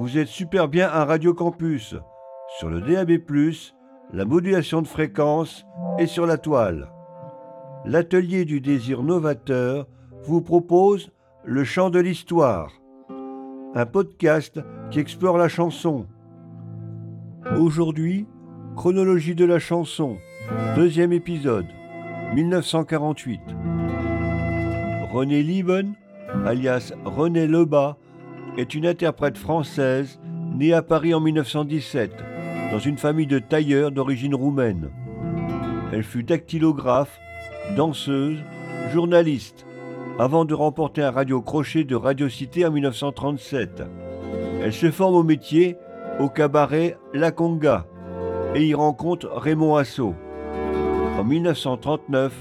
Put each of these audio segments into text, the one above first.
Vous êtes super bien à Radio Campus, sur le DAB+, la modulation de fréquence et sur la toile. L'atelier du désir novateur vous propose Le chant de l'histoire, un podcast qui explore la chanson. Aujourd'hui, chronologie de la chanson, deuxième épisode, 1948. René Lieben, alias René Lebas, est une interprète française née à Paris en 1917, dans une famille de tailleurs d'origine roumaine. Elle fut dactylographe, danseuse, journaliste, avant de remporter un radio crochet de Radio Cité en 1937. Elle se forme au métier au cabaret La Conga et y rencontre Raymond Assau. En 1939,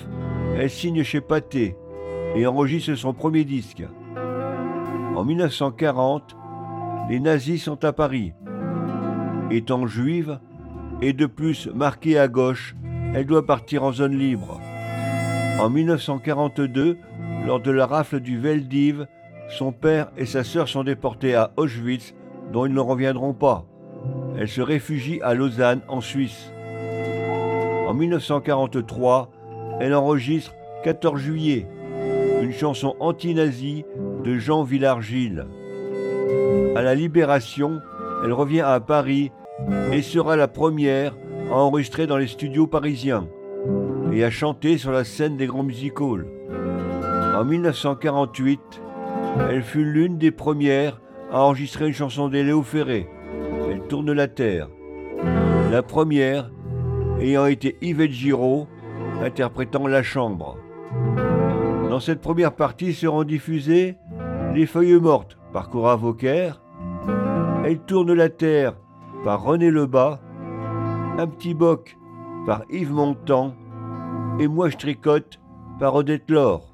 elle signe chez Pathé et enregistre son premier disque. En 1940, les nazis sont à Paris. Étant juive et de plus marquée à gauche, elle doit partir en zone libre. En 1942, lors de la rafle du Veldiv, son père et sa sœur sont déportés à Auschwitz, dont ils ne reviendront pas. Elle se réfugie à Lausanne, en Suisse. En 1943, elle enregistre 14 juillet, une chanson anti-nazie de Jean Villard-Gilles. À la Libération, elle revient à Paris et sera la première à enregistrer dans les studios parisiens et à chanter sur la scène des grands music halls. En 1948, elle fut l'une des premières à enregistrer une chanson d'Eléo Ferré. Elle tourne la terre. La première ayant été Yvette Giraud, interprétant La Chambre. Dans cette première partie seront diffusées Les Feuilles Mortes par Cora Vauquer, Elle tourne la terre par René Lebas, Un petit boc par Yves Montand. Et Moi je tricote par Odette Laure.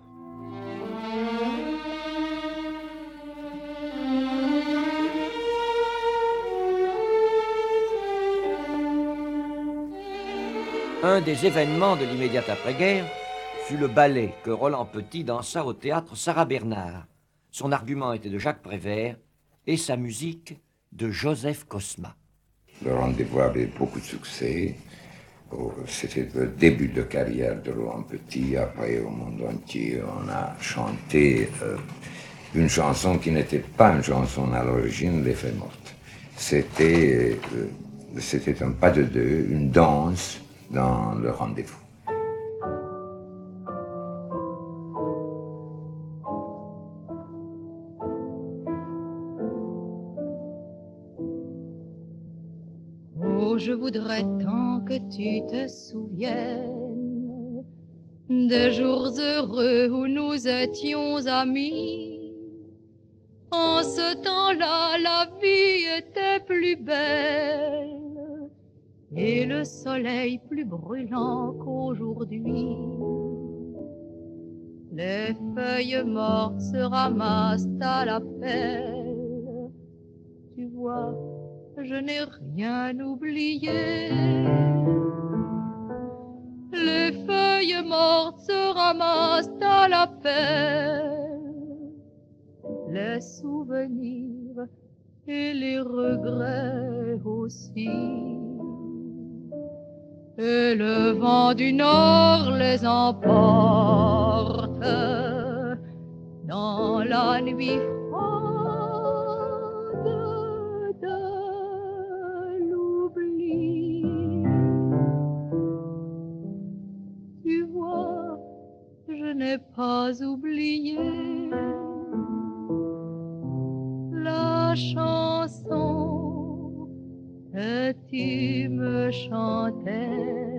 Un des événements de l'immédiate après-guerre fut le ballet que Roland Petit dansa au théâtre Sarah Bernard. Son argument était de Jacques Prévert et sa musique de Joseph Cosma. Le rendez-vous avait beaucoup de succès. Oh, c'était le début de carrière de Roland Petit. Après, au monde entier, on a chanté euh, une chanson qui n'était pas une chanson à l'origine, Les Fées Mortes. C'était, euh, c'était un pas de deux, une danse dans le rendez-vous. Voudrais tant que tu te souviennes des jours heureux où nous étions amis. En ce temps-là, la vie était plus belle et le soleil plus brûlant qu'aujourd'hui. Les feuilles mortes se ramassent à la pelle. Tu vois, je n'ai rien oublié. Les feuilles mortes se ramassent à la pelle. Les souvenirs et les regrets aussi et le vent du nord les emporte dans la nuit pas oublié la chanson que tu me chantais.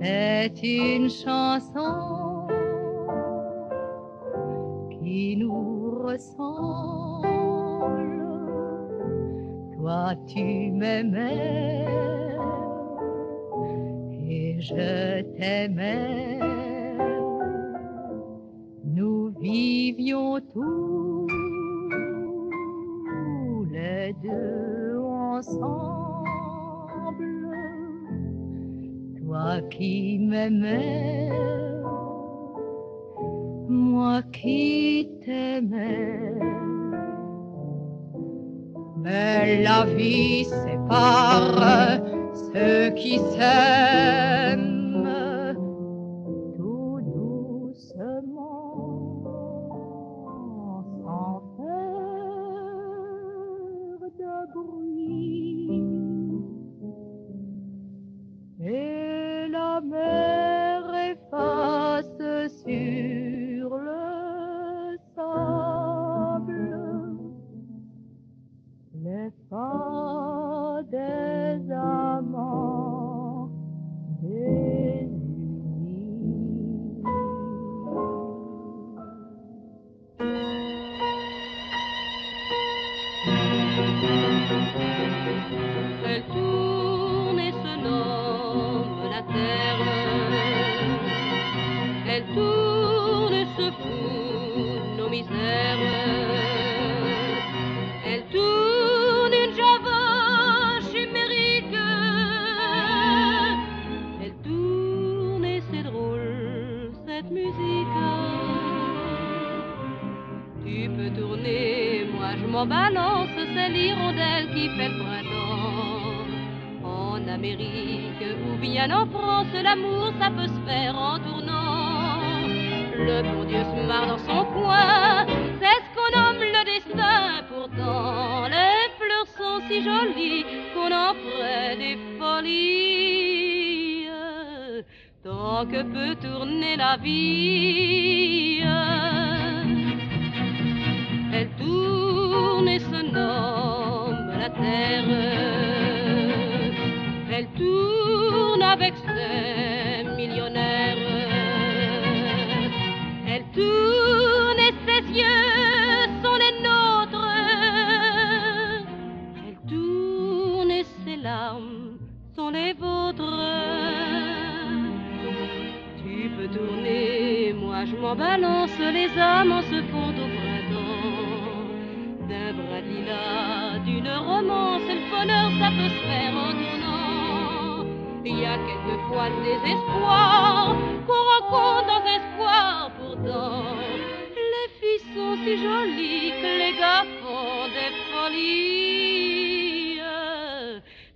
C'est une chanson qui nous ressemble. Toi, tu m'aimais je t'aimais. Nous vivions tous les deux ensemble. Toi qui m'aimais, moi qui t'aimais. Mais la vie sépare ceux qui s'aiment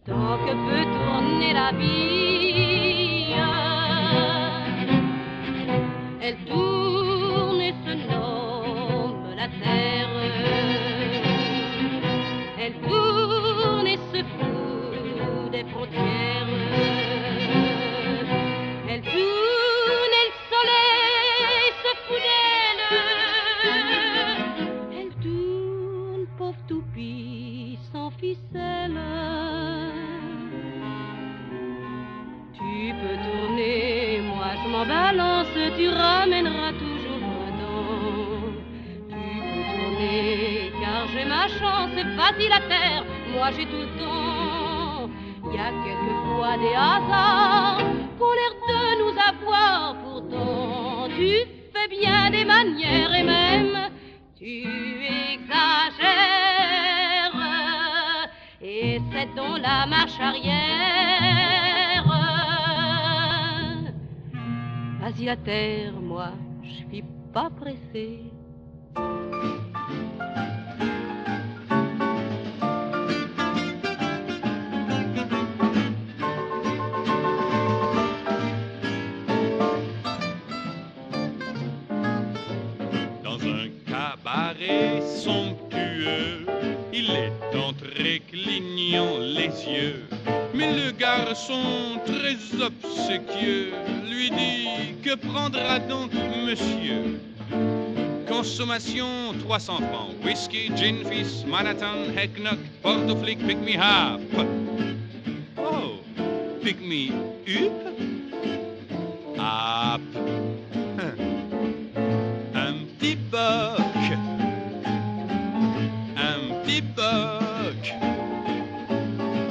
Tant que peut tourner la vie. Elle tourne et se nomme la terre. Tu ramèneras toujours printemps. Tu peux car j'ai ma chance, c'est facile à terre, moi j'ai tout le temps. Il y a quelquefois des hasards qu'ont l'air de nous avoir, pourtant tu fais bien des manières et même tu exagères. Et c'est dans la marche arrière. Vas-y la terre, moi, je suis pas pressée. Prendra donc monsieur? Consommation 300 francs. Whisky, gin fizz, Manhattan, Hecknock, Porto Flick, pick me half. Oh, pick me up? Up. Un petit boc, un petit boc,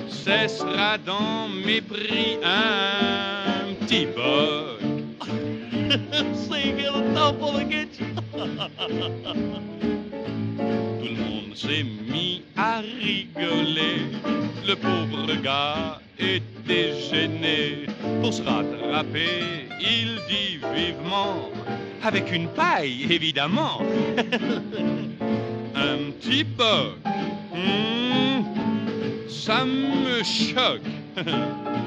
ce sera dans mes prix un petit boc. C'est le temps pour le. Tout le monde s'est mis à rigoler. Le pauvre gars était gêné. Pour se rattraper, il dit vivement, avec une paille évidemment, un petit boc Hmm, ça me choque.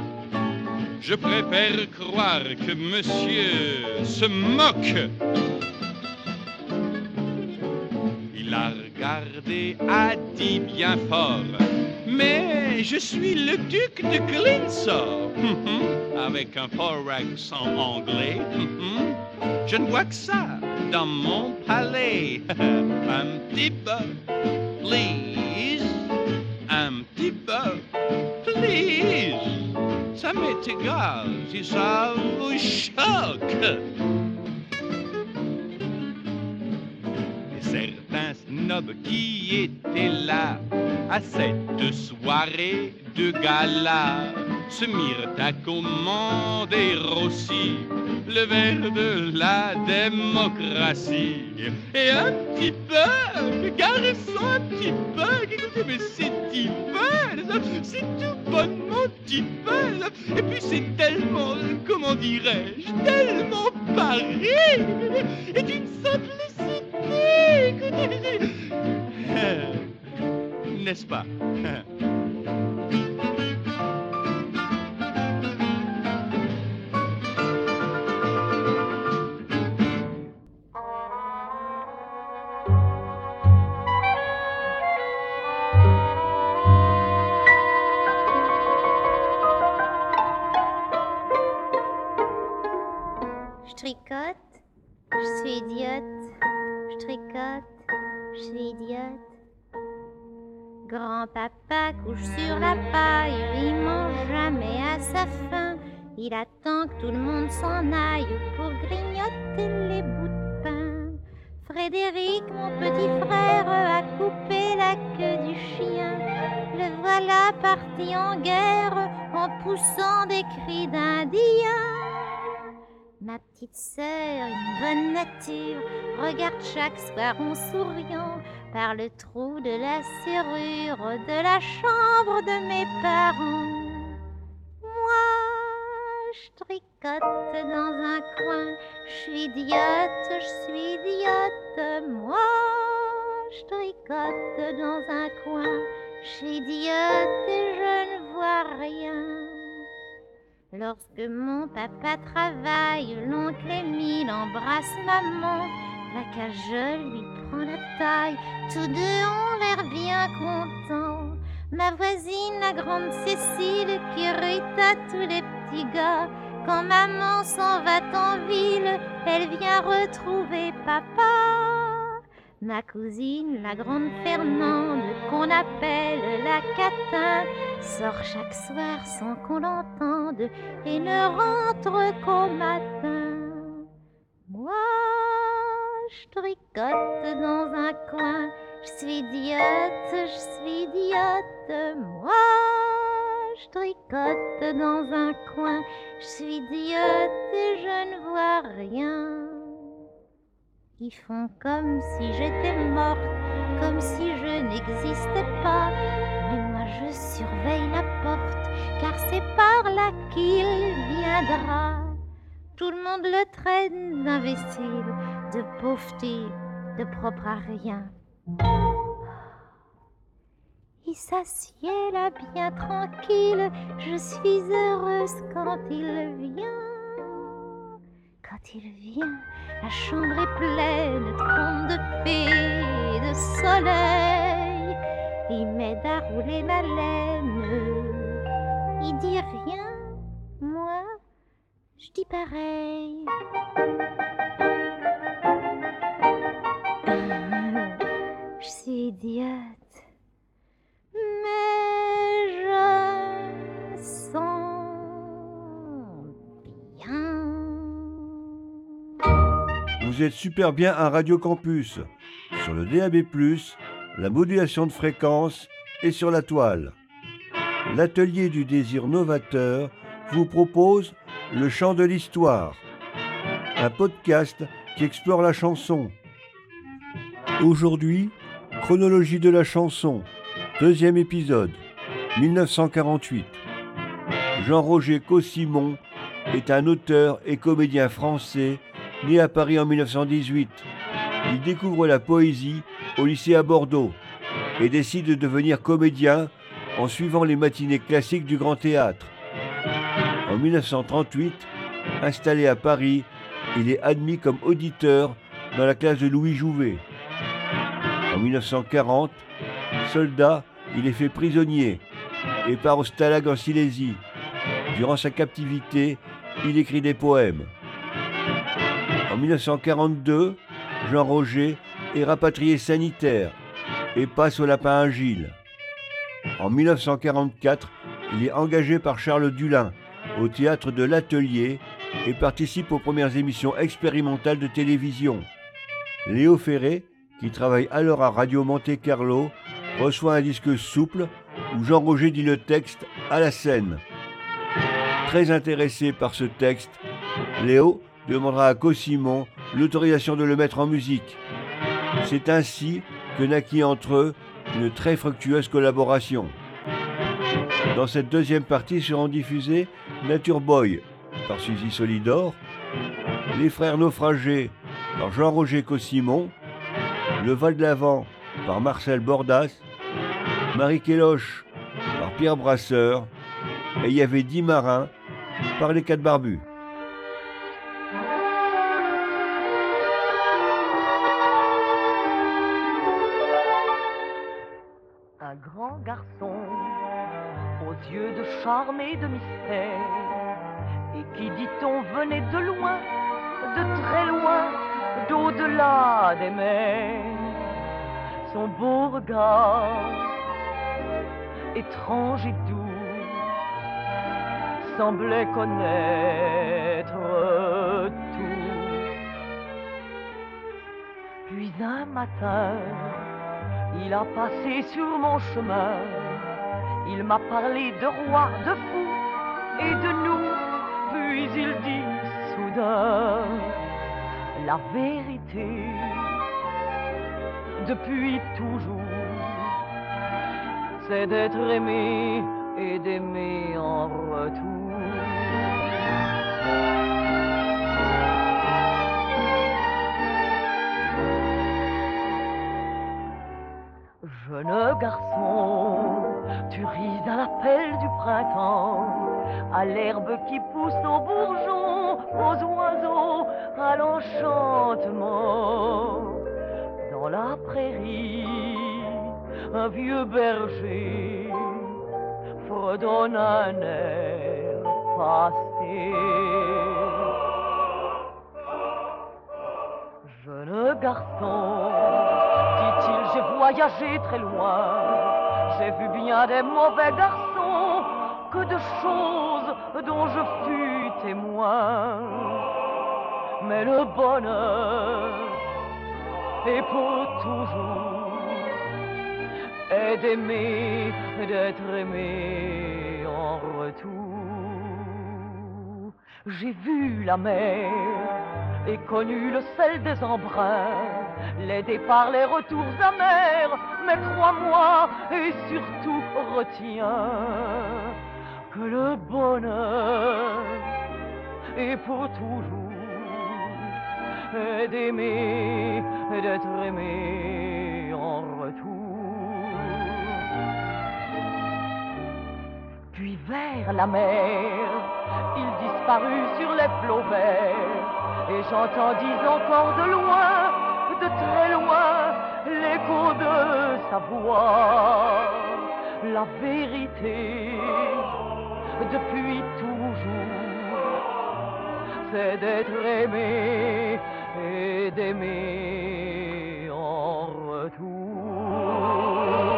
Je préfère croire que monsieur se moque. Il a regardé, a dit bien fort. Mais je suis le duc de Glindsor. Avec un fort accent anglais. Je ne vois que ça dans mon palais. Un petit peu, please. Un petit peu, please. Ça m'est égal si ça vous choque. Et certains snobs qui étaient là à cette soirée de gala se mirent à commander aussi le verre de la démocratie. Et un petit peu, garçon, un petit peu, écoutez, mais c'est divin, c'est tout bonnement divin. Et puis c'est tellement, comment dirais-je, tellement pareil, et d'une simplicité, écoutez, n'est-ce pas? tout le monde s'en aille pour grignoter les bouts de pain. Frédéric, mon petit frère, a coupé la queue du chien. Le voilà parti en guerre en poussant des cris d'Indien. Ma petite sœur, une bonne nature, regarde chaque soir en souriant par le trou de la serrure de la chambre de mes parents. Je tricote dans un coin, je suis idiote, je suis idiote. Moi, je tricote dans un coin, je suis idiote et je ne vois rien. Lorsque mon papa travaille, l'oncle Émile embrasse maman. La cagole lui prend la taille, tous deux ont l'air bien contents. Ma voisine, la grande Cécile, qui à tous les petits gars. Quand maman s'en va en ville, elle vient retrouver papa. Ma cousine, la grande Fernande, qu'on appelle la catin, sort chaque soir sans qu'on l'entende et ne rentre qu'au matin. Moi, je tricote dans un coin, je suis idiote, je suis idiote. Moi, je tricote dans un coin, je suis idiote et je ne vois rien. Ils font comme si j'étais morte, comme si je n'existais pas? Mais moi je surveille la porte, car c'est par là qu'il viendra. Tout le monde le traîne d'imbécile, de pauvre type, de propre à rien. Il s'assied là bien tranquille, je suis heureuse quand il vient. Quand il vient, la chambre est pleine de de et de soleil. Il m'aide à rouler ma laine. Il dit rien, moi, je dis pareil. Je suis idiote, mais je sens bien. Vous êtes super bien à Radio Campus, sur le DAB+, la modulation de fréquence et sur la toile. L'atelier du désir novateur vous propose Le chant de l'histoire, un podcast qui explore la chanson. Aujourd'hui, chronologie de la chanson, deuxième épisode, 1948. Jean-Roger Cossimon est un auteur et comédien français né à Paris en 1918. Il découvre la poésie au lycée à Bordeaux. et décide de devenir comédien en suivant les matinées classiques du Grand Théâtre. En 1938, installé à Paris, il est admis comme auditeur dans la classe de Louis Jouvet. En 1940, soldat, il est fait prisonnier et part au Stalag en Silésie. Durant sa captivité, il écrit des poèmes. En 1942, Jean Roger est rapatrié sanitaire et passe au lapin agile. En 1944, il est engagé par Charles Dulin au théâtre de l'Atelier et participe aux premières émissions expérimentales de télévision. Léo Ferré, qui travaille alors à Radio Monte Carlo, reçoit un disque souple où Jean Roger dit le texte à la scène. Très intéressé par ce texte, Léo demandera à Cosimon l'autorisation de le mettre en musique. C'est ainsi que naquit entre eux une très fructueuse collaboration. Dans cette deuxième partie seront diffusés Nature Boy par Suzy Solidor, Les Frères Naufragés par Jean-Roger Cosimon, Le Val de l'Avent par Marcel Bordas, Marie Kéloche par Pierre Brasseur, et il y avait dix marins par les quatre barbus. Un grand garçon aux yeux de charme et de mystère, et qui dit-on venait de loin, de très loin, d'au-delà des mers. Son beau regard, étrange et doux, semblait connaître tout. Puis un matin, il a passé sur mon chemin. Il m'a parlé de roi, de fou et de nous. Puis il dit soudain la vérité depuis toujours. C'est d'être aimé et d'aimer en retour. Jeune garçon, tu ris à l'appel du printemps, à l'herbe qui pousse aux bourgeons, aux oiseaux, à l'enchantement. Dans la prairie, un vieux berger fredonne un air passé. Jeune garçon, dit-il, j'ai voyagé très loin. J'ai vu bien des mauvais garçons, que de choses dont je fus témoin. Mais le bonheur est pour toujours, est d'aimer, d'être aimé en retour. J'ai vu la mer et connu le sel des embruns, les départs, les retours amers, mais crois-moi et surtout retiens que le bonheur est pour toujours, d'aimer, d'être aimé en retour. Puis vers la mer, il disparut sur les flots verts, et j'entendis encore de loin, de très loin, l'écho de sa voix. La vérité, depuis toujours, c'est d'être aimé et d'aimer en Deux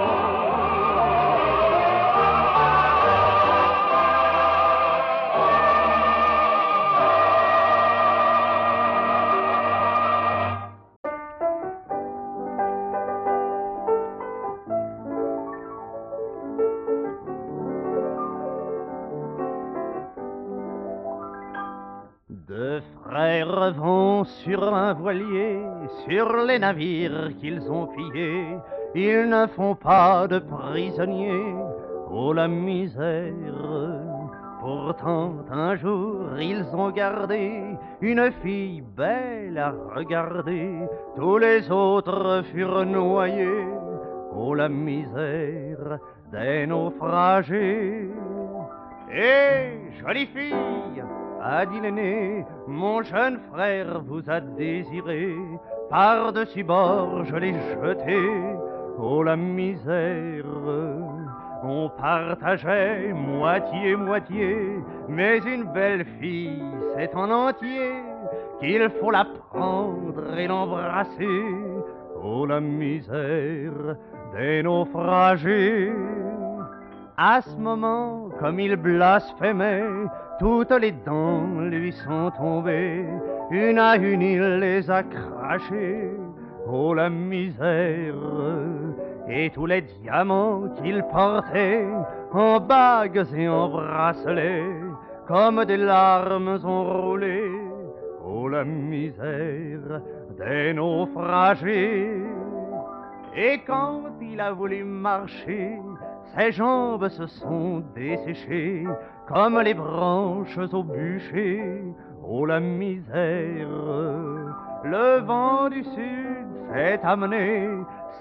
sur un voilier, sur les navires qu'ils ont pillés. Ils ne font pas de prisonniers, oh la misère. Pourtant, un jour, ils ont gardé une fille belle à regarder. Tous les autres furent noyés oh la misère des naufragés. Et jolie fille, a dit l'aîné, mon jeune frère vous a désiré, par-dessus bord je l'ai jeté, oh la misère. On partageait moitié-moitié, mais une belle fille, c'est en entier qu'il faut la prendre et l'embrasser. Oh la misère des naufragés. À ce moment, comme il blasphémait, toutes les dents lui sont tombées, une à une il les a crachées. Oh la misère et tous les diamants qu'il portait en bagues et en bracelets, comme des larmes ont roulé. Oh la misère des naufragés. Et quand il a voulu marcher, ses jambes se sont desséchées comme les branches au bûcher. Oh la misère, le vent du sud s'est amené,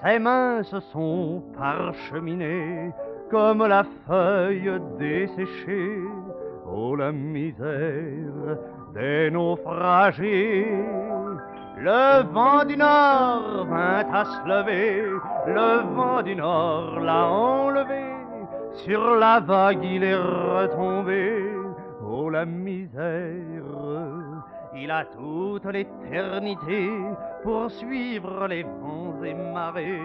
ses mains se sont parcheminées comme la feuille desséchée. Oh la misère des naufragés. Le vent du nord vint à se lever, le vent du nord l'a enlevé, sur la vague il est retombé, oh la misère. Il a toute l'éternité pour suivre les vents et marées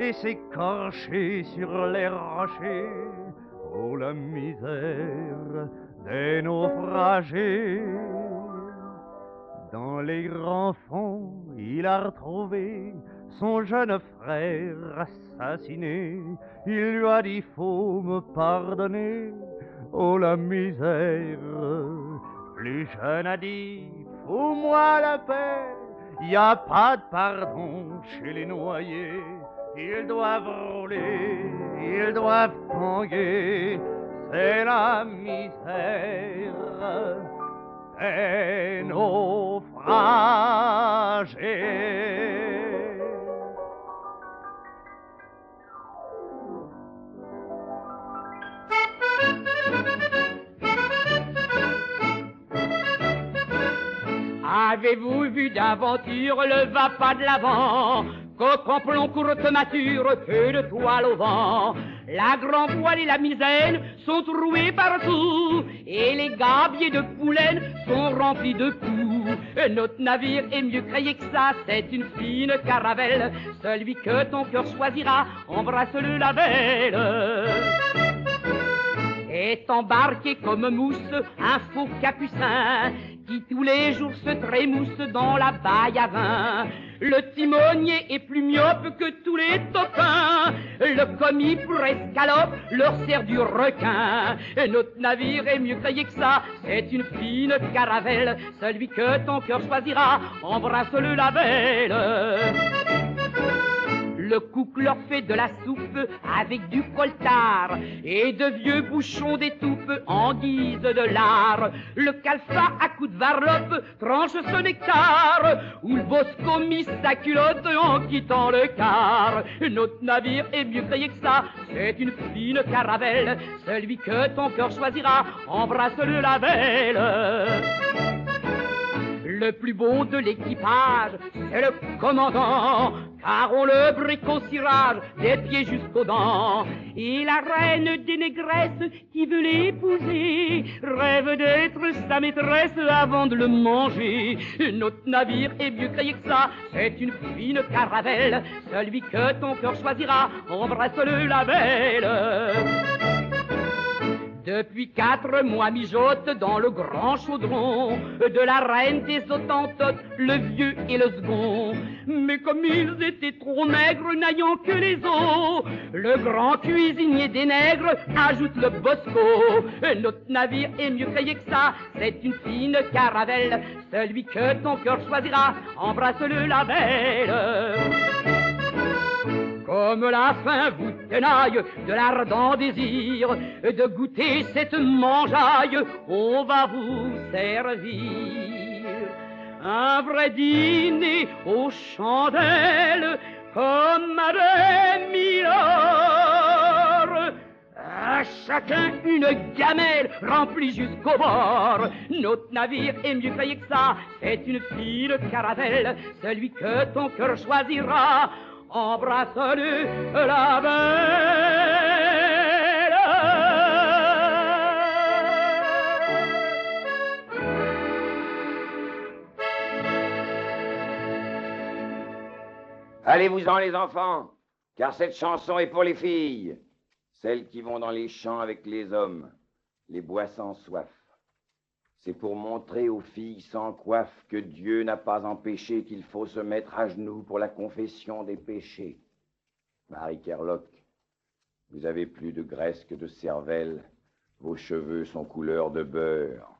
et s'écorcher sur les rochers, oh la misère des naufragés. Dans les grands fonds, il a retrouvé son jeune frère assassiné. Il lui a dit faut me pardonner, oh la misère. Plus jeune a dit fous-moi la paix, y a pas de pardon chez les noyés. Ils doivent rouler, ils doivent tanguer, c'est la misère Avez-vous vu d'aventure le va pas de l'avant? Coq plomb courte mature, peu de toile au vent? La grand voile et la misaine sont troués partout, et les gabiers de poulaine sont remplis de coups. Notre navire est mieux créé que ça, c'est une fine caravelle. Celui que ton cœur choisira, embrasse-le la belle est embarqué comme mousse un faux capucin qui tous les jours se trémousse dans la baille à vin. Le timonier est plus myope que tous les topins. Le commis pour escalope leur sert du requin. Et notre navire est mieux taillé que ça. C'est une fine caravelle. Celui que ton cœur choisira, embrasse-le la belle. Le cook leur fait de la soupe avec du coltard et de vieux bouchons d'étoupe en guise de lard. Le calfa à coups de varlope tranche ce nectar ou le bosco mit sa culotte en quittant le quart. Notre navire est mieux créé que ça, c'est une fine caravelle. Celui que ton cœur choisira, embrasse-le la belle. Le plus beau de l'équipage, c'est le commandant, car on le brique au cirage des pieds jusqu'aux dents. Et la reine des négresses qui veut l'épouser rêve d'être sa maîtresse avant de le manger. Notre navire est mieux créé que ça, c'est une fine caravelle. Celui que ton cœur choisira, embrasse-le la belle. Depuis quatre mois mijote dans le grand chaudron de la reine des autantotes, le vieux et le second. Mais comme ils étaient trop maigres, n'ayant que les os, le grand cuisinier des nègres ajoute le bosco. Notre navire est mieux payé que ça, c'est une fine caravelle. Celui que ton cœur choisira, embrasse-le la belle. Comme la faim vous tenaille de l'ardent désir de goûter cette mangeaille, on va vous servir un vrai dîner aux chandelles comme à demi-heure. À chacun une gamelle remplie jusqu'au bord. Notre navire est mieux payé que ça, c'est une fille de caravelle. Celui que ton cœur choisira, embrasse-le la Allez-vous-en les enfants, car cette chanson est pour les filles, celles qui vont dans les champs avec les hommes, les bois sans soif. C'est pour montrer aux filles sans coiffe que Dieu n'a pas empêché qu'il faut se mettre à genoux pour la confession des péchés. Marie Kerlock, vous avez plus de graisse que de cervelle, vos cheveux sont couleur de beurre.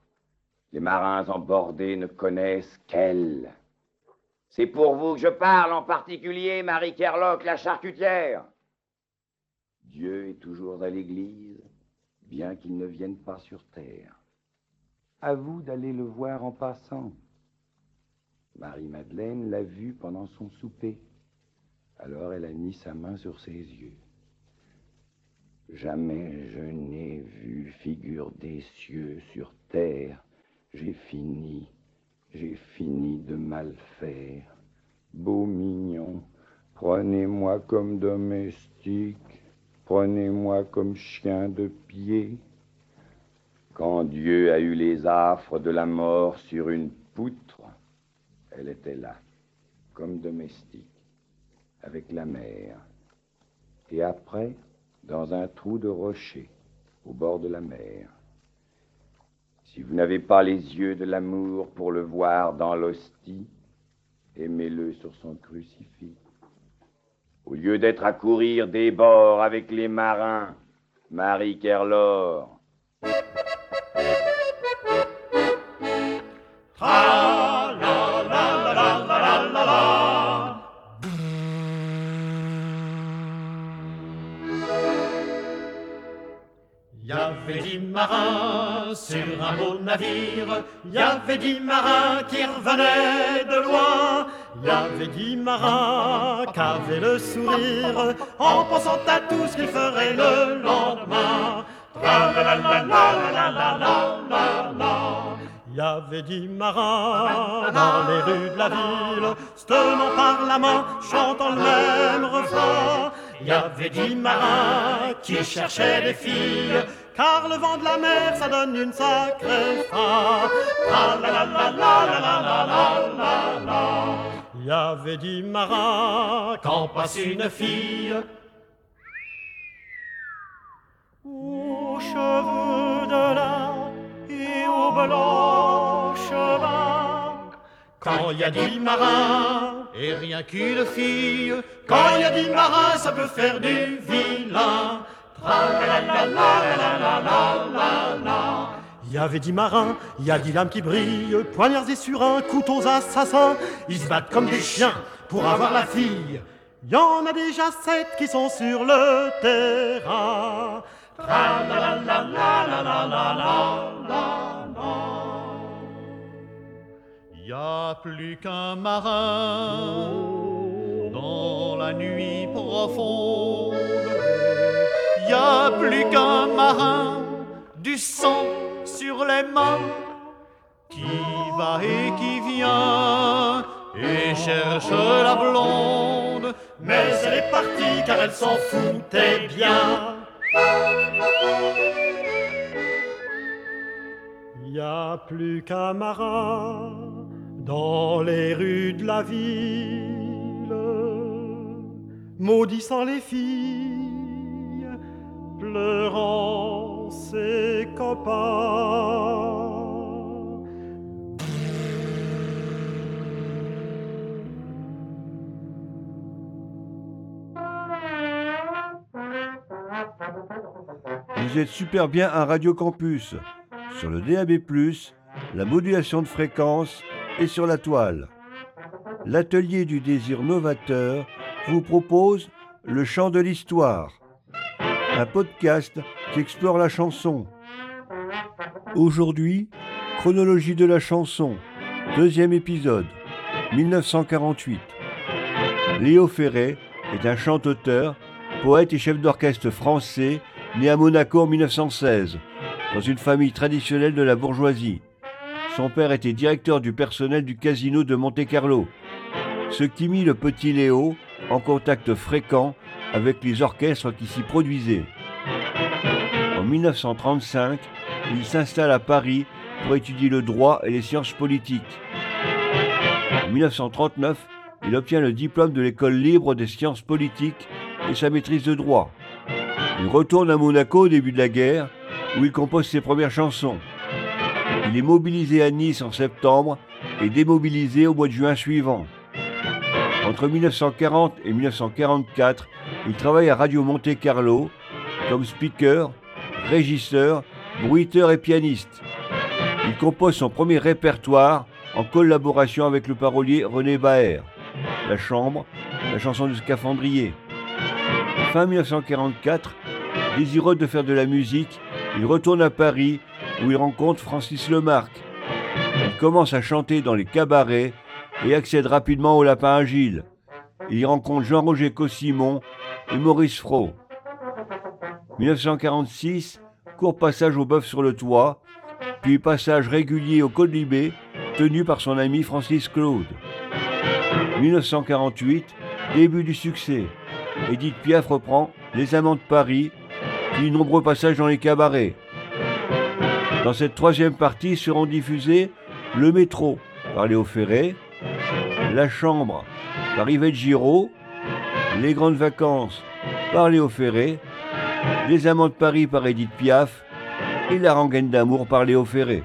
Les marins embordés ne connaissent qu'elle. C'est pour vous que je parle en particulier, Marie Kerlock, la charcutière. Dieu est toujours à l'église, bien qu'il ne vienne pas sur terre. À vous d'aller le voir en passant. Marie-Madeleine l'a vu pendant son souper. Alors elle a mis sa main sur ses yeux. Jamais je n'ai vu figure des cieux sur terre. J'ai fini, j'ai fini de mal faire. Beau mignon, prenez-moi comme domestique, prenez-moi comme chien de pied. Quand Dieu a eu les affres de la mort sur une poutre, elle était là, comme domestique, avec la mer. Et après, dans un trou de rocher, au bord de la mer. Si vous n'avez pas les yeux de l'amour pour le voir dans l'hostie, aimez-le sur son crucifix. Au lieu d'être à courir des bords avec les marins, Marie Kerlor. Sur un beau navire, il y avait dix marins qui revenaient de loin, il y avait dix marins qui avaient le sourire en pensant à tout ce qu'ils feraient le lendemain. Il y avait dix marins dans les rues de la ville, se tenant par la main, chantant le même refrain. Il y avait dix marins qui cherchaient des filles, car le vent de la mer, ça donne une sacrée fin. Il y avait dix marins quand passe une fille aux cheveux de lin et au blanc chemin. Quand il y a dix marins et rien qu'une fille, quand il y a dix marins, ça peut faire du vilain. Il y avait dix marins, il y a dix lames qui brillent, poignardés sur un couteau assassin. Ils se battent comme des chiens pour avoir la fille. Il y en a déjà sept qui sont sur le terrain. N'y a plus qu'un marin dans la nuit profonde. Il a plus qu'un marin du sang sur les mains qui va et qui vient et cherche la blonde. Mais elle est partie car elle s'en foutait bien. Il a plus qu'un marin dans les rues de la ville, maudissant les filles, pleurant ses copains. Vous êtes super bien à Radio Campus, sur le DAB+, la modulation de fréquence et sur la toile. L'atelier du désir novateur vous propose Le chant de l'histoire, un podcast qui explore la chanson. Aujourd'hui, chronologie de la chanson, deuxième épisode, 1948. Léo Ferré est un chanteur, poète et chef d'orchestre français né à Monaco en 1916, dans une famille traditionnelle de la bourgeoisie. Son père était directeur du personnel du casino de Monte-Carlo, ce qui mit le petit Léo en contact fréquent avec les orchestres qui s'y produisaient. En 1935, il s'installe à Paris pour étudier le droit et les sciences politiques. En 1939, il obtient le diplôme de l'école libre des sciences politiques et sa maîtrise de droit. Il retourne à Monaco au début de la guerre, où il compose ses premières chansons. Il est mobilisé à Nice en septembre et démobilisé au mois de juin suivant. Entre 1940 et 1944, il travaille à Radio Monte Carlo comme speaker, régisseur, bruiteur et pianiste. Il compose son premier répertoire en collaboration avec le parolier René Baer. La Chambre, la chanson du scaphandrier. Fin 1944, désireux de faire de la musique, il retourne à Paris où il rencontre Francis Lemarque. Il commence à chanter dans les cabarets et accède rapidement au Lapin Agile. Il y rencontre Jean-Roger Cossimon et Maurice Fro. 1946, court passage au bœuf sur le toit, puis passage régulier au Colibé, tenu par son ami Francis Claude. 1948, début du succès. Edith Piaf reprend Les Amants de Paris, puis nombreux passages dans les cabarets. Dans cette troisième partie seront diffusés Le Métro par Léo Ferré, La Chambre par Yvette Giraud, Les Grandes Vacances par Léo Ferré, Les Amants de Paris par Edith Piaf et La Rengaine d'amour par Léo Ferré.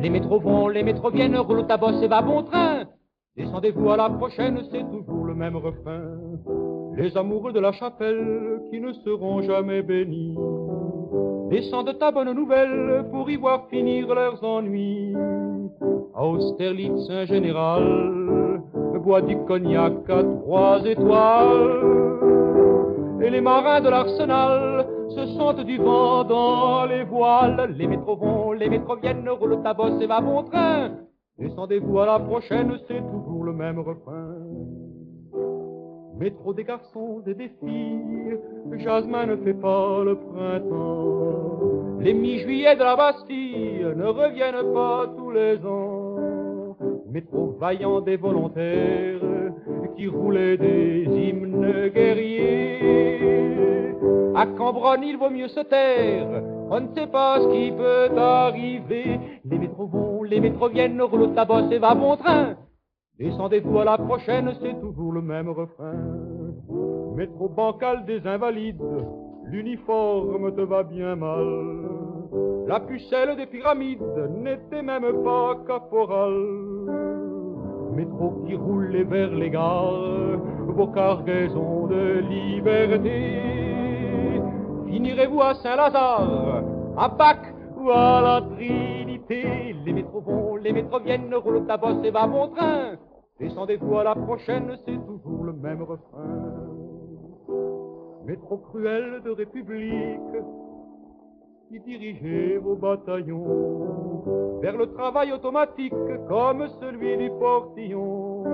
Les métros vont, les métros viennent, roule ta bosse et va bon train. Descendez-vous à la prochaine, c'est toujours le même refrain. Les amoureux de la chapelle qui ne seront jamais bénis descendent ta bonne nouvelle pour y voir finir leurs ennuis. À Austerlitz, un général boit du cognac à trois étoiles. Et les marins de l'arsenal se sentent du vent dans les voiles. Les métros vont, les métros viennent, roule ta bosse et va bon train. Descendez-vous à la prochaine, c'est toujours le même refrain. Métro des garçons des filles, Jasmin ne fait pas le printemps. Les mi-juillet de la Bastille ne reviennent pas tous les ans. Métro vaillant des volontaires qui roulaient des hymnes guerriers. À Cambronne, il vaut mieux se taire, on ne sait pas ce qui peut arriver. Les métros vont, les métros viennent, roule ta bosse et va bon train. Descendez-vous à la prochaine, c'est toujours le même refrain. Métro bancal des invalides, l'uniforme te va bien mal. La pucelle des pyramides n'était même pas caporal. Métro qui roule vers les gares, vos cargaisons de liberté. Finirez-vous à Saint-Lazare, à Pâques ou à la Trinité? Les métros vont, les métros viennent, roule ta bosse et va bon train. Descendez-vous à la prochaine, c'est toujours le même refrain. Métro cruel de République, qui dirigez vos bataillons vers le travail automatique comme celui du portillon.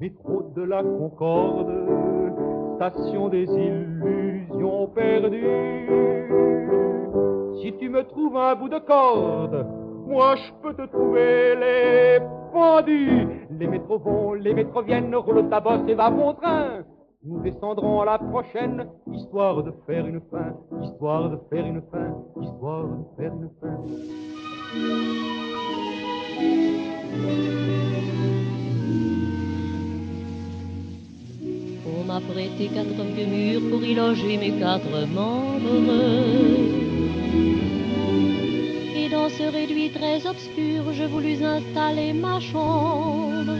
Métro de la Concorde, station des illusions perdues. Si tu me trouves un bout de corde, moi je peux te trouver les pendus. Les métros vont, les métros viennent, roule ta bosse et va bon train. Nous descendrons à la prochaine, histoire de faire une fin, histoire de faire une fin, histoire de faire une fin. On m'a prêté quatre vieux murs pour y loger mes quatre membres. Dans réduit très obscur, je voulus installer ma chambre.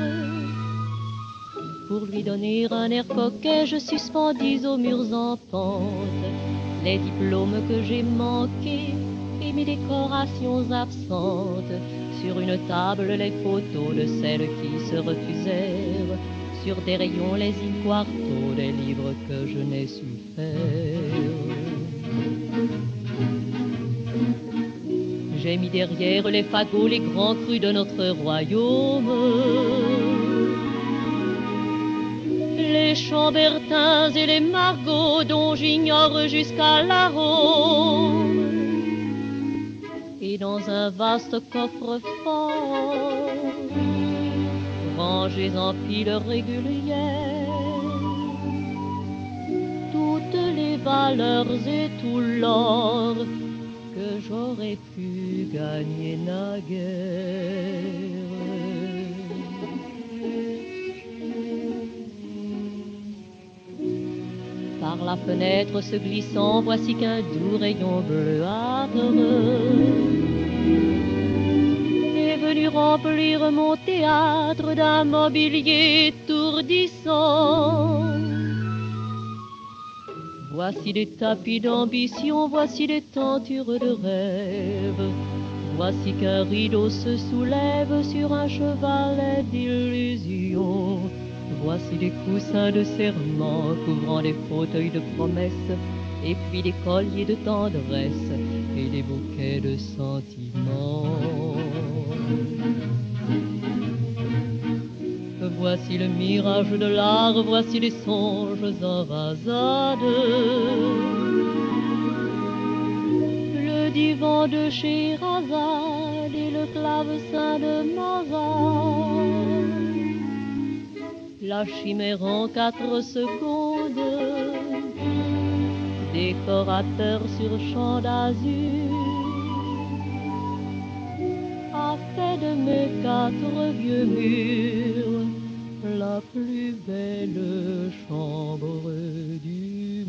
Pour lui donner un air coquet, je suspendis aux murs en pente les diplômes que j'ai manqués et mes décorations absentes. Sur une table, les photos de celles qui se refusèrent. Sur des rayons, les in-quarto des livres que je n'ai su faire. J'ai mis derrière les fagots les grands crus de notre royaume. Les chambertins et les margots dont j'ignore jusqu'à l'arôme. Et dans un vaste coffre-fort, rangés en piles régulières, toutes les valeurs et tout l'or que j'aurais pu gagner naguère. Par la fenêtre se glissant, voici qu'un doux rayon bleuâtre est venu remplir mon théâtre d'un mobilier étourdissant. Voici des tapis d'ambition, voici des tentures de rêve. Voici qu'un rideau se soulève sur un chevalet d'illusion. Voici des coussins de serment couvrant des fauteuils de promesses, et puis des colliers de tendresse et des bouquets de sentiments. Voici le mirage de l'art, voici les songes en rasade. Le divan de Scheherazade et le clavecin de Mozart. La chimère en quatre secondes, décorateur sur champ d'azur, a fait de mes quatre vieux murs la plus belle chambre du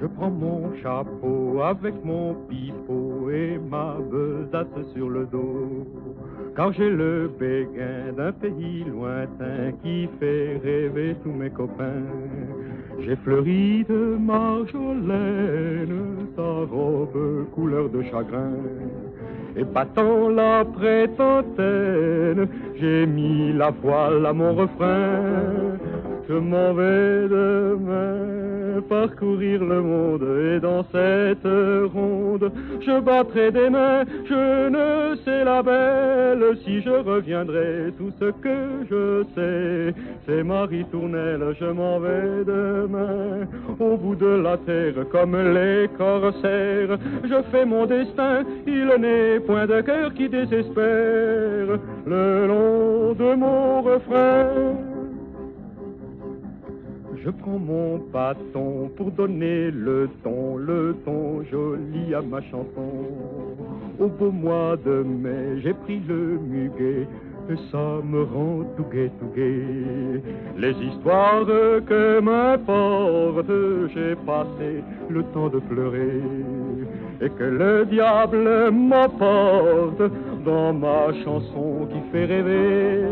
Je prends mon chapeau avec mon pipeau et ma besace sur le dos. Car j'ai le béguin d'un pays lointain qui fait rêver tous mes copains. J'ai fleuri de marjolaine sa robe couleur de chagrin. Et battant la prétentaine, j'ai mis la voile à mon refrain. Je m'en vais demain parcourir le monde et dans cette ronde, je battrai des mains, je ne sais la belle si je reviendrai. Tout ce que je sais, c'est Marie Tournelle, je m'en vais demain au bout de la terre comme les corsaires. Je fais mon destin, il n'est point de cœur qui désespère le long de mon refrain. Je prends mon bâton pour donner le ton, le ton joli à ma chanson. Au beau mois de mai, j'ai pris le muguet, et ça me rend tout gai, tout gai. Les histoires que m'importe, j'ai passé le temps de pleurer. Et que le diable m'apporte dans ma chanson qui fait rêver.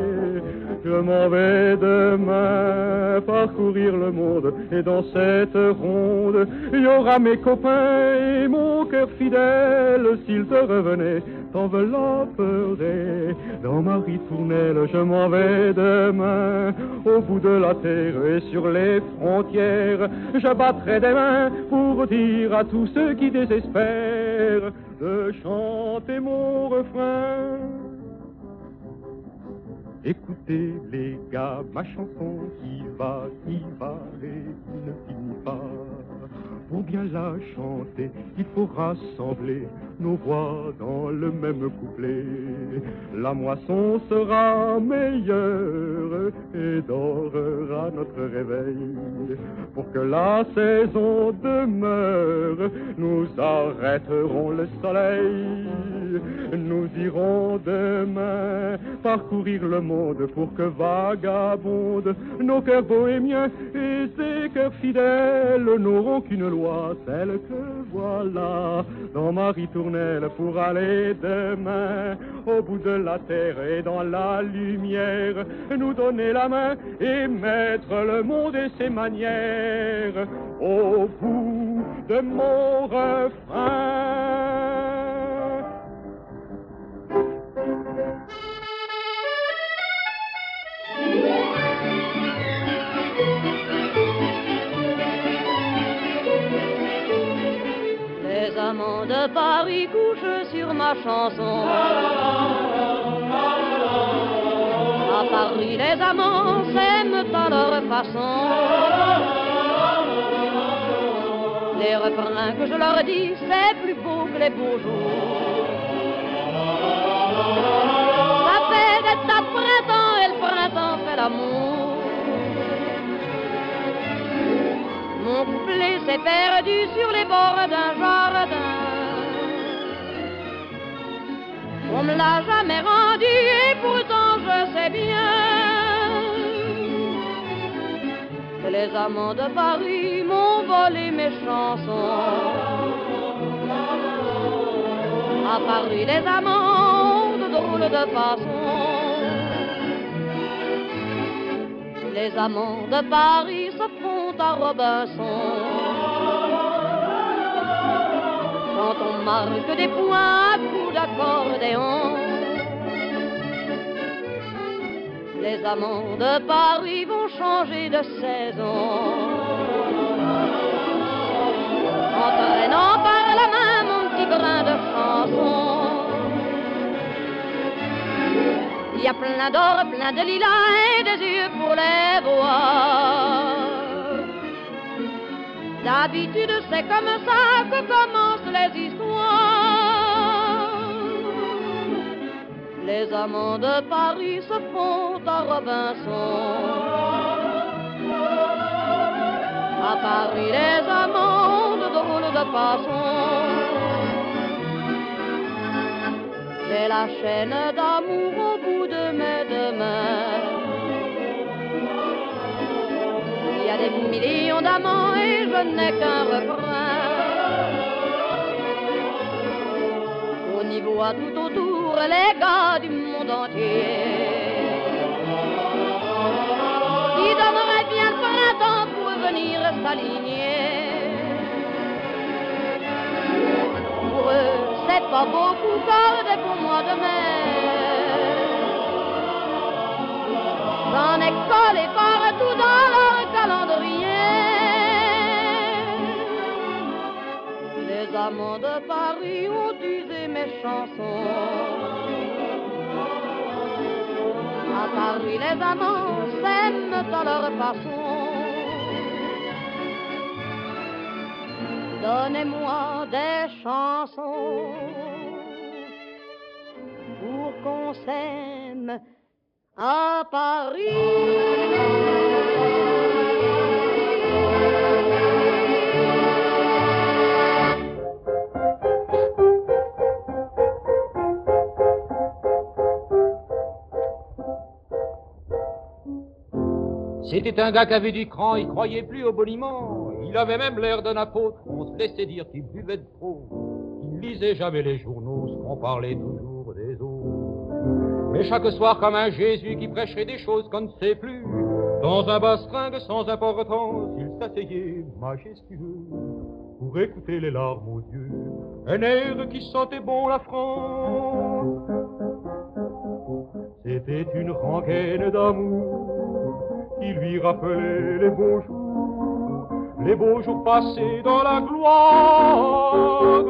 Je m'en vais demain parcourir le monde et dans cette ronde, il y aura mes copains et mon cœur fidèle s'il te revenait t'envelopperait dans ma ritournelle. Je m'en vais demain au bout de la terre et sur les frontières, je battrai des mains pour dire à tous ceux qui désespèrent de chanter mon refrain. Écoutez les gars, ma chanson qui va, qui va et qui ne finit pas. Pour bien la chanter, il faut rassembler nos voix dans le même couplet. La moisson sera meilleure et dorera notre réveil. Pour que la saison demeure, nous arrêterons le soleil. Nous irons demain parcourir le monde pour que vagabondent nos cœurs bohémiens et ces cœurs fidèles n'auront qu'une loi, celle que voilà dans ma pour aller demain au bout de la terre et dans la lumière, nous donner la main et mettre le monde et ses manières au bout de mon refrain. Paris couchent sur ma chanson. À Paris, les amants s'aiment à leur façon. Les refrains que je leur dis, c'est plus beau que les beaux jours. Fait des tas de printemps et le printemps fait l'amour. Mon couplet s'est perdu sur les bords d'un jardin. On me l'a jamais rendu et pourtant je sais bien que les amants de Paris m'ont volé mes chansons. À Paris, les amants de drôles de façon. Les amants de Paris se font à Robinson. Quand on marque des points à coups d'accordéon. Les amants de Paris vont changer de saison. Entraînant par la main mon petit brin de chanson. Il y a plein d'or, plein de lilas et des yeux pour les voir. D'habitude, c'est comme ça que les histoires. Les amants de Paris se font à Robinson. À Paris, les amants de drôles de façon. C'est la chaîne d'amour au bout de mes deux mains. Il y a des millions d'amants et je n'ai qu'un refrain. Tout autour les gars du monde entier. Qui donneraient bien le printemps pour venir s'aligner. Pour eux, c'est pas beaucoup car des bons mois de mai. J'en ai collé partout dans leur calendrier. Les amants de Paris ont chansons. À Paris, les amants s'aiment à leur façon. Donnez-moi des chansons pour qu'on s'aime à Paris. C'était un gars qui avait du cran, il croyait plus au boniment. Il avait même l'air d'un apôtre, on se laissait dire qu'il buvait de trop. Il lisait jamais les journaux, ce qu'on parlait toujours des autres. Mais chaque soir, comme un Jésus qui prêcherait des choses qu'on ne sait plus, dans un bastringue sans importance, il s'asseyait majestueux pour écouter les larmes aux yeux. Un air qui sentait bon la France. C'était une rengaine d'amour qui lui rappelait les beaux jours, les beaux jours passés dans la gloire.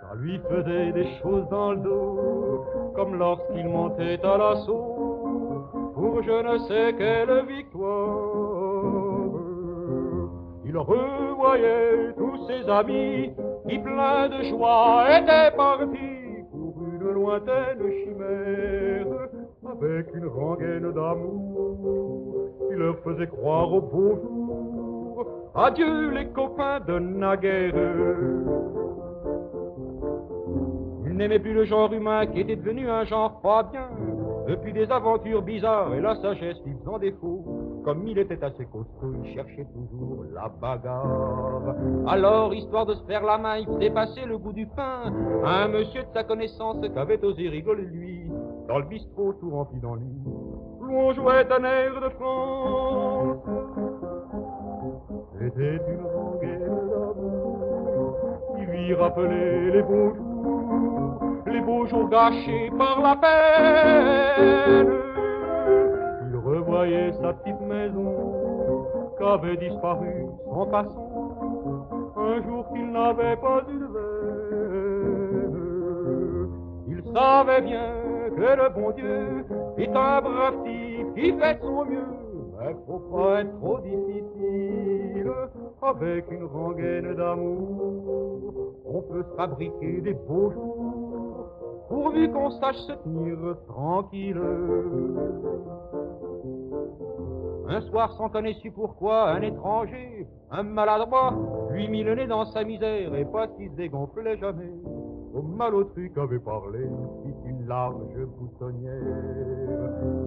Ça lui faisait des choses dans le dos, comme lorsqu'il montait à l'assaut pour je ne sais quelle victoire. Il revoyait tous ses amis qui, pleins de joie, étaient partis pour une lointaine chimère avec une rengaine d'amour qui leur faisait croire au beau jour. Adieu les copains de naguère. Il n'aimait plus le genre humain qui était devenu un genre pas bien. Depuis des aventures bizarres et la sagesse lui faisant défaut, comme il était assez costaud, il cherchait toujours la bagarre. Alors, histoire de se faire la main, il faisait passer le goût du pain à un monsieur de sa connaissance qui avait osé rigoler lui, dans le bistrot tout rempli d'ennui, où on jouait un air de France. C'était une rengaine d'amour qui lui rappelait les beaux jours, les beaux jours gâchés par la peine. Il revoyait sa petite maison qu'avait disparu son passant un jour qu'il n'avait pas eu de veine. savait bien que le bon Dieu est un brave type qui fait son mieux. Mais faut pas être trop difficile avec une rengaine d'amour. On peut se fabriquer des beaux jours pourvu qu'on sache se tenir tranquille. Un soir sans connaître pourquoi, un étranger, un maladroit, lui mit le nez dans sa misère et pas qu'il se dégonflait jamais. Au mal au truc avait parlé, une large boutonnière.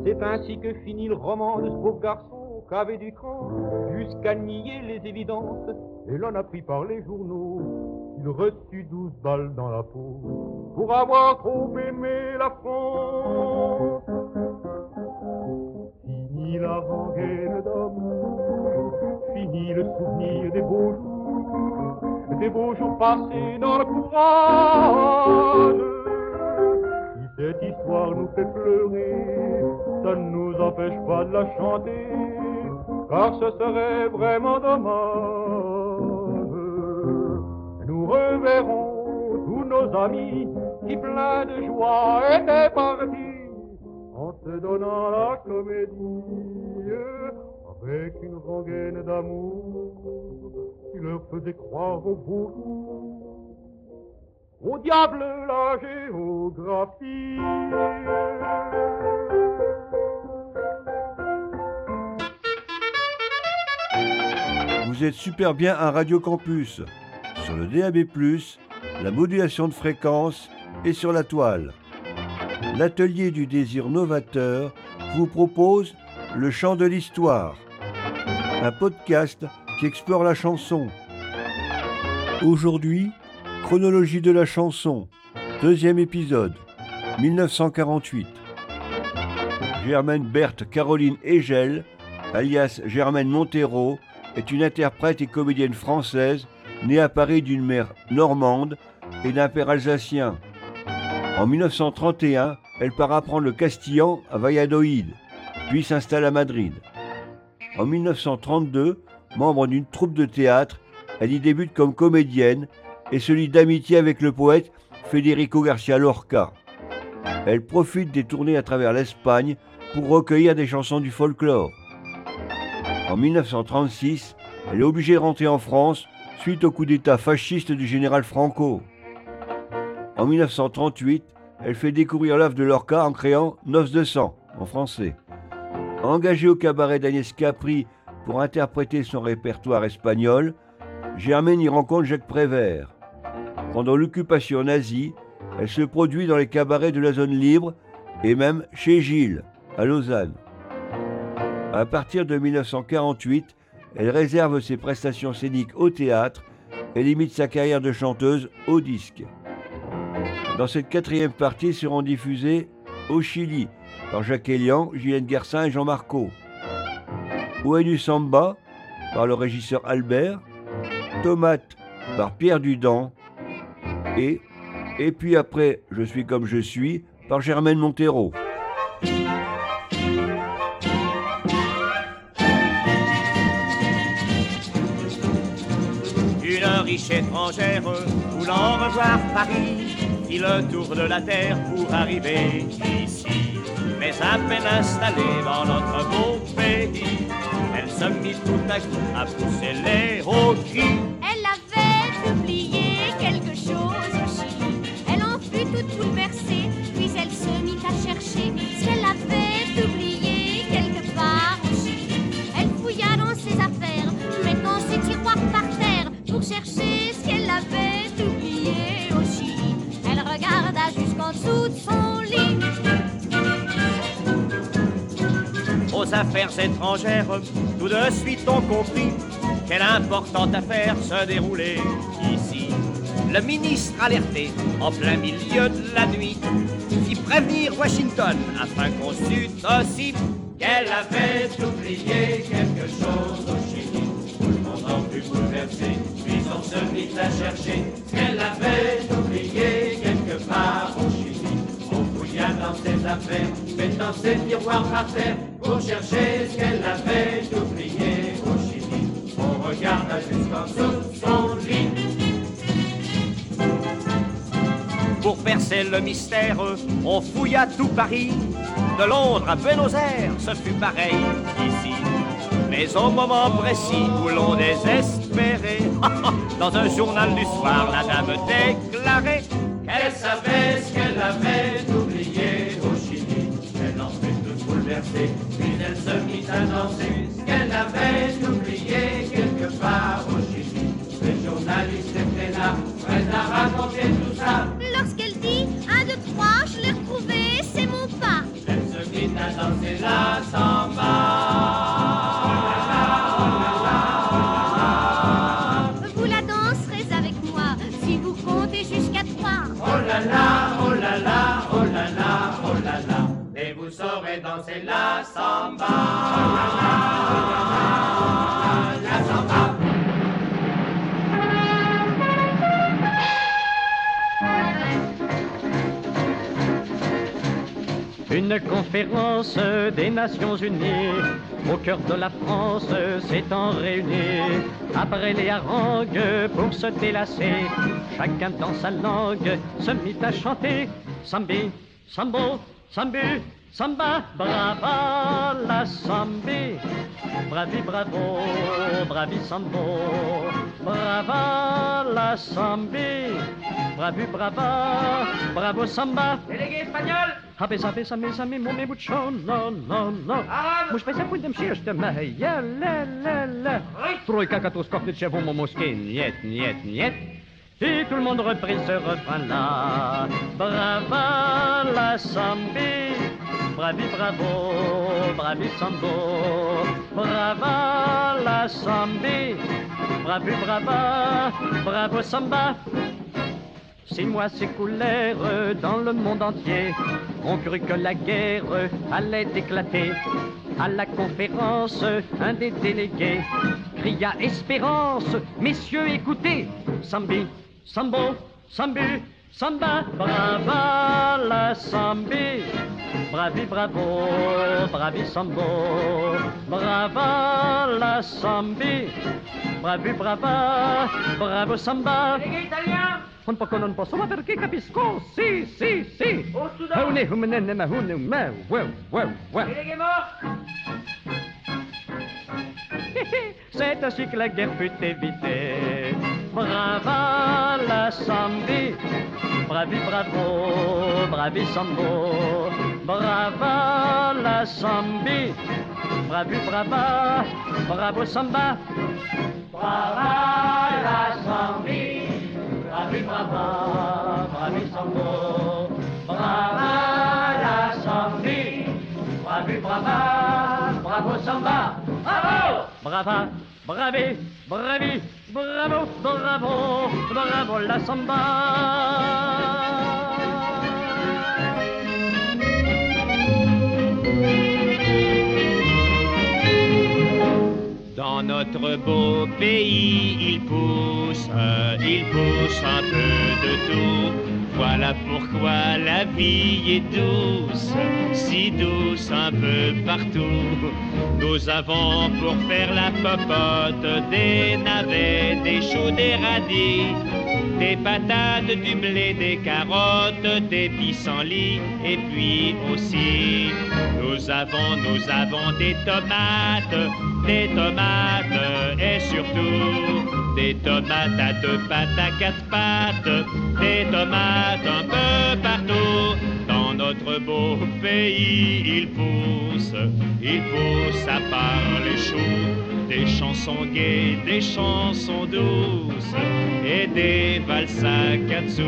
C'est ainsi que finit le roman de ce pauvre garçon qu'avait du cran jusqu'à nier les évidences. Et l'on a pris par les journaux qu'il reçut douze balles dans la peau pour avoir trop aimé la France. Fini la rengaine d'amour, fini le souvenir des beaux jours, des beaux jours passés dans le courage. Cette histoire nous fait pleurer, ça ne nous empêche pas de la chanter, car ce serait vraiment dommage. Nous reverrons tous nos amis qui pleins de joie étaient partis. En se donnant la comédie. Avec une rengaine d'amour qui leur faisait croire au beau au diable la géographie. Vous êtes super bien à Radio Campus, sur le DAB+, la modulation de fréquence et sur la toile. L'atelier du désir novateur vous propose Le chant de l'histoire, un podcast qui explore la chanson. Aujourd'hui, chronologie de la chanson, deuxième épisode, 1948. Germaine Berthe Caroline Egel, alias Germaine Montero, est une interprète et comédienne française née à Paris d'une mère normande et d'un père alsacien. En 1931, elle part apprendre le castillan à Valladolid, puis s'installe à Madrid. En 1932, membre d'une troupe de théâtre, elle y débute comme comédienne et lie d'amitié avec le poète Federico Garcia Lorca. Elle profite des tournées à travers l'Espagne pour recueillir des chansons du folklore. En 1936, elle est obligée de rentrer en France suite au coup d'État fasciste du général Franco. En 1938, elle fait découvrir l'œuvre de Lorca en créant Noces de sang en français. Engagée au cabaret d'Agnès Capri pour interpréter son répertoire espagnol, Germaine y rencontre Jacques Prévert. Pendant l'occupation nazie, elle se produit dans les cabarets de la zone libre et même chez Gilles, à Lausanne. À partir de 1948, elle réserve ses prestations scéniques au théâtre et limite sa carrière de chanteuse au disque. Dans cette quatrième partie seront diffusées Au Chili par Jacques Elian, Guylaine Guersin et Jean Marco. Où du Samba par le régisseur Albert. Tomate par Pierre Dudan. Et, puis après Je suis comme je suis par Germaine Montero. Une riche étrangère voulant revoir Paris fit le tour de la terre pour arriver ici. Mais à peine installée dans notre beau pays, elle se mit tout à coup à pousser les hauts cris. Chercher ce qu'elle avait oublié au Chili. Elle regarda jusqu'en dessous de son lit. Aux affaires étrangères, tout de suite on comprit quelle importante affaire se déroulait ici. Le ministre alerté en plein milieu de la nuit fit prévenir Washington afin qu'on sût aussi qu'elle avait oublié quelque chose au Chili. En fut bouleversé, puis on se mit à chercher ce qu'elle avait oublié quelque part au Chili. On fouilla dans ses affaires, mettant ses tiroirs par terre pour chercher ce qu'elle avait oublié au Chili. On regarda jusqu'en dessous de son lit. Pour percer le mystère, on fouilla tout Paris. De Londres à Buenos Aires, ce fut pareil ici. Mais au moment précis où l'on désespérait, dans un journal du soir, la dame déclarait qu'elle savait ce qu'elle avait oublié au Chili. Elle en fut toute bouleversée, puis elle se mit à danser ce qu'elle avait oublié des Nations Unies au cœur de la France s'étant réunie. Après les harangues pour se délasser, chacun dans sa langue se mit à chanter Sambi, Sambo, Sambu, Samba, brava la Sambi. Bravi, bravo, bravi Sambo, brava la Sambi. Bravi, brava, bravo Samba. Délégué espagnol, Habe, habe, sami, sami, mumi, buchon, no, no, no. Muž pa se budem šešta, ma, ja, la, la, la. Trojka, katoskop, de chevaux, mon mosquée, niet, niet, niet. Et tout le monde reprit ce refrain-là. Brava la sambi, bravi, bravo, bravi sambo. Brava la sambi, bravi, brava, bravo samba. Six mois s'écoulèrent dans le monde entier. On crut que la guerre allait éclater. À la conférence, un des délégués cria Espérance, messieurs, écoutez. Sambi, Sambo, Sambu, Samba, brava la Sambi. Bravi, bravo, bravi Sambo. Brava la Sambi. Bravi, brava, bravo Samba. délégué italien, Un poco non posso, ma perché capisco? Sì, sì, sì. au Soudan, Hune, humene, ma hune, ma, wow, wow, wow. délégué mort, C'est ainsi que la guerre fut évitée. Brava la Sambi, bravi, bravo, bravi Sambo. Brava la Sambi, bravi, brava, bravo Samba. Brava la Sambo. Brava la Sambi, bravi, brava, bravo Samba. Bravo! Brava, bravi, bravi, bravo, bravo, bravo la samba. Dans notre beau pays, il pousse, il pousse un peu de tout. Voilà pourquoi la vie est douce, si douce un peu partout. Nous avons pour faire la popote des navets, des choux, des radis, des patates, du blé, des carottes, des pissenlits, et puis aussi nous avons, nous avons des tomates, des tomates, et surtout des tomates à deux pattes, à quatre pattes, des tomates un peu partout. Dans notre beau pays, il pousse, il pousse à part les choux, des chansons gaies, des chansons douces, et des valses à quatre sous.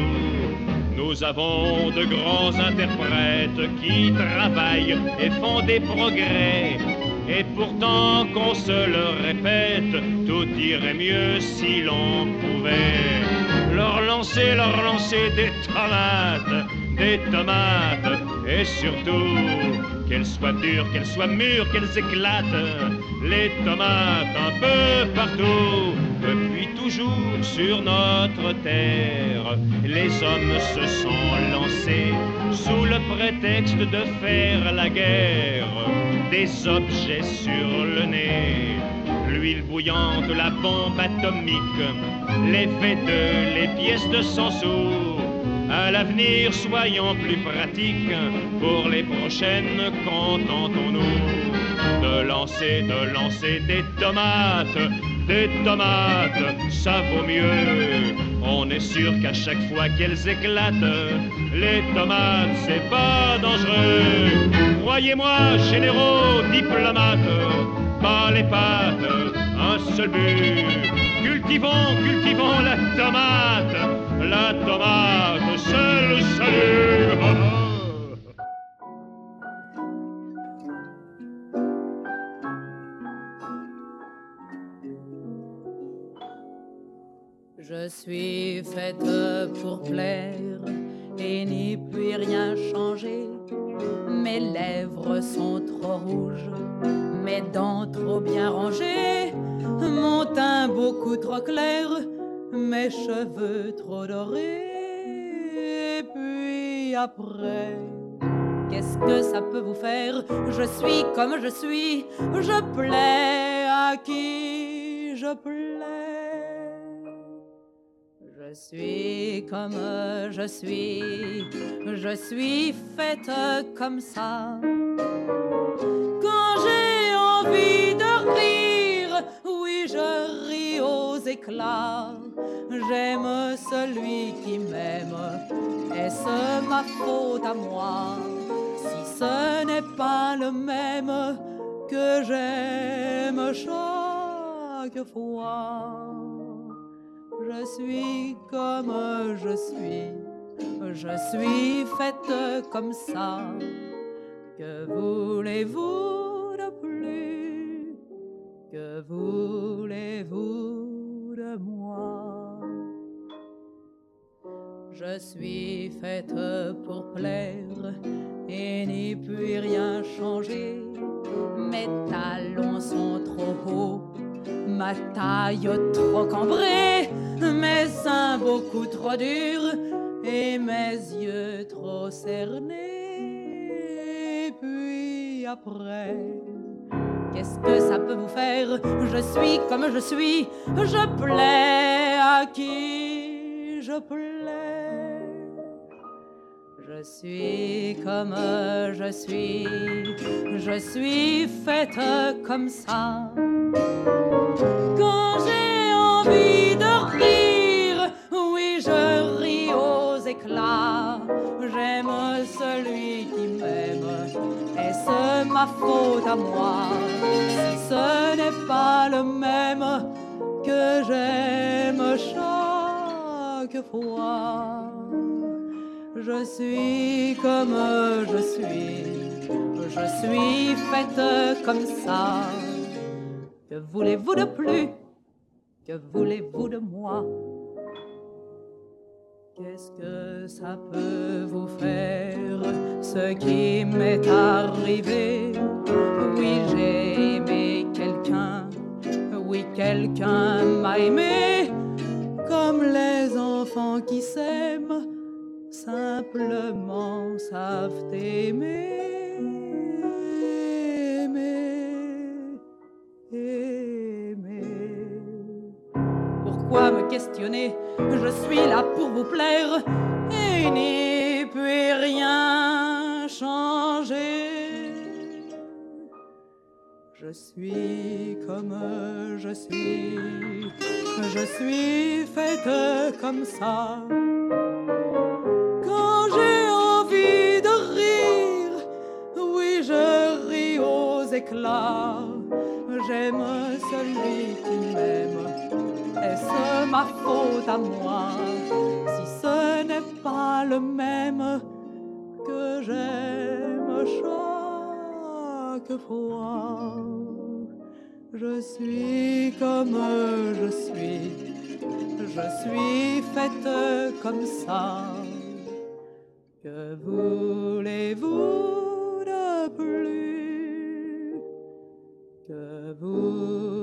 Nous avons de grands interprètes qui travaillent et font des progrès. Et pourtant qu'on se le répète, tout irait mieux si l'on pouvait. Leur lancer, leur lancer des tomates, des tomates, et surtout qu'elles soient dures, qu'elles soient mûres, qu'elles éclatent, les tomates un peu partout, depuis toujours sur notre terre. Les hommes se sont lancés sous le prétexte de faire la guerre, des objets sur le nez. L'huile bouillante, la bombe atomique, les V2, les pièces de 100 sous, À l'avenir, soyons plus pratiques. Pour les prochaines, contentons-nous de lancer, de lancer des tomates. Des tomates, ça vaut mieux. On est sûr qu'à chaque fois qu'elles éclatent, les tomates, c'est pas dangereux. Croyez-moi, généraux, diplomates, pas les pattes, un seul but. Cultivons, cultivons la tomate, la tomate, c'est le salut. Je suis faite pour plaire et n'y puis rien changer. Mes lèvres sont trop rouges, mes dents trop bien rangées, mon teint beaucoup trop clair, mes cheveux trop dorés. Et puis après, qu'est-ce que ça peut vous faire? Je suis comme je suis, je plais à qui je plais. Je suis comme je suis, je suis faite comme ça. Quand j'ai envie de rire, oui, je ris aux éclats. J'aime celui qui m'aime, est-ce ma faute à moi? Si ce n'est pas le même que j'aime chaque fois. Je suis comme je suis, je suis faite comme ça. Que voulez-vous de plus? Que voulez-vous de moi? Je suis faite pour plaire et n'y puis rien changer. Mes talons sont trop hauts, ma taille trop cambrée mes seins beaucoup trop durs et mes yeux trop cernés. Puis après, qu'est-ce que ça peut vous faire? Je suis comme je suis, je plais à qui je plais. Je suis comme je suis, je suis faite comme ça. J'aime celui qui m'aime. Est-ce ma faute à moi si ce n'est pas le même que j'aime chaque fois? Je suis comme je suis, je suis faite comme ça. Que voulez-vous de plus? Que voulez-vous de moi? Qu'est-ce que ça peut vous faire Ce qui m'est arrivé? Oui, j'ai aimé quelqu'un. Oui, quelqu'un m'a aimé. Comme les enfants qui s'aiment Simplement savent aimer Pourquoi me questionner Je suis là pour vous plaire et n'y puis rien changer. Je suis comme je suis, je suis faite comme ça. Quand j'ai envie de rire, oui, je ris aux éclats. J'aime celui qui m'aime. Est-ce ma faute à moi si ce n'est pas le même que j'aime chaque fois? Je suis comme je suis, je suis faite comme ça. Que voulez-vous de plus? Que vous